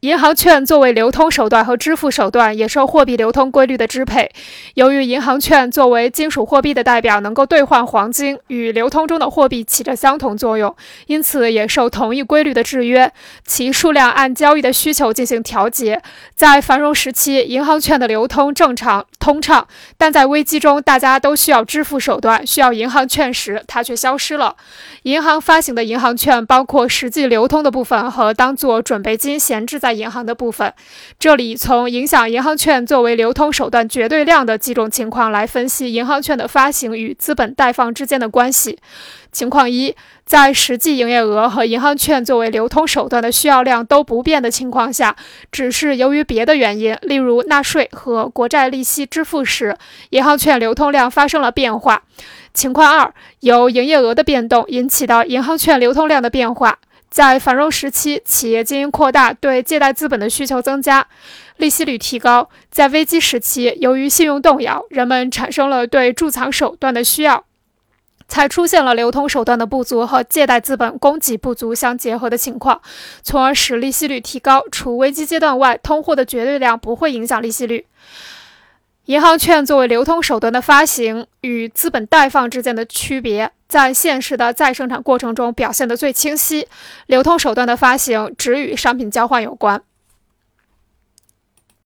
银行券作为流通手段和支付手段，也受货币流通规律的支配。由于银行券作为金属货币的代表，能够兑换黄金，与流通中的货币起着相同作用，因此也受同一规律的制约。其数量按交易的需求进行调节。在繁荣时期，银行券的流通正常通畅；但在危机中，大家都需要支付手段，需要银行券时，它却消失了。银行发行的银行券包括实际流通的部分和当做准备金闲置在。在银行的部分，这里从影响银行券作为流通手段绝对量的几种情况来分析银行券的发行与资本贷放之间的关系。情况一，在实际营业额和银行券作为流通手段的需要量都不变的情况下，只是由于别的原因，例如纳税和国债利息支付时，银行券流通量发生了变化。情况二，由营业额的变动引起的银行券流通量的变化。在繁荣时期，企业经营扩大，对借贷资本的需求增加，利息率提高；在危机时期，由于信用动摇，人们产生了对贮藏手段的需要，才出现了流通手段的不足和借贷资本供给不足相结合的情况，从而使利息率提高。除危机阶段外，通货的绝对量不会影响利息率。银行券作为流通手段的发行与资本贷放之间的区别，在现实的再生产过程中表现得最清晰。流通手段的发行只与商品交换有关。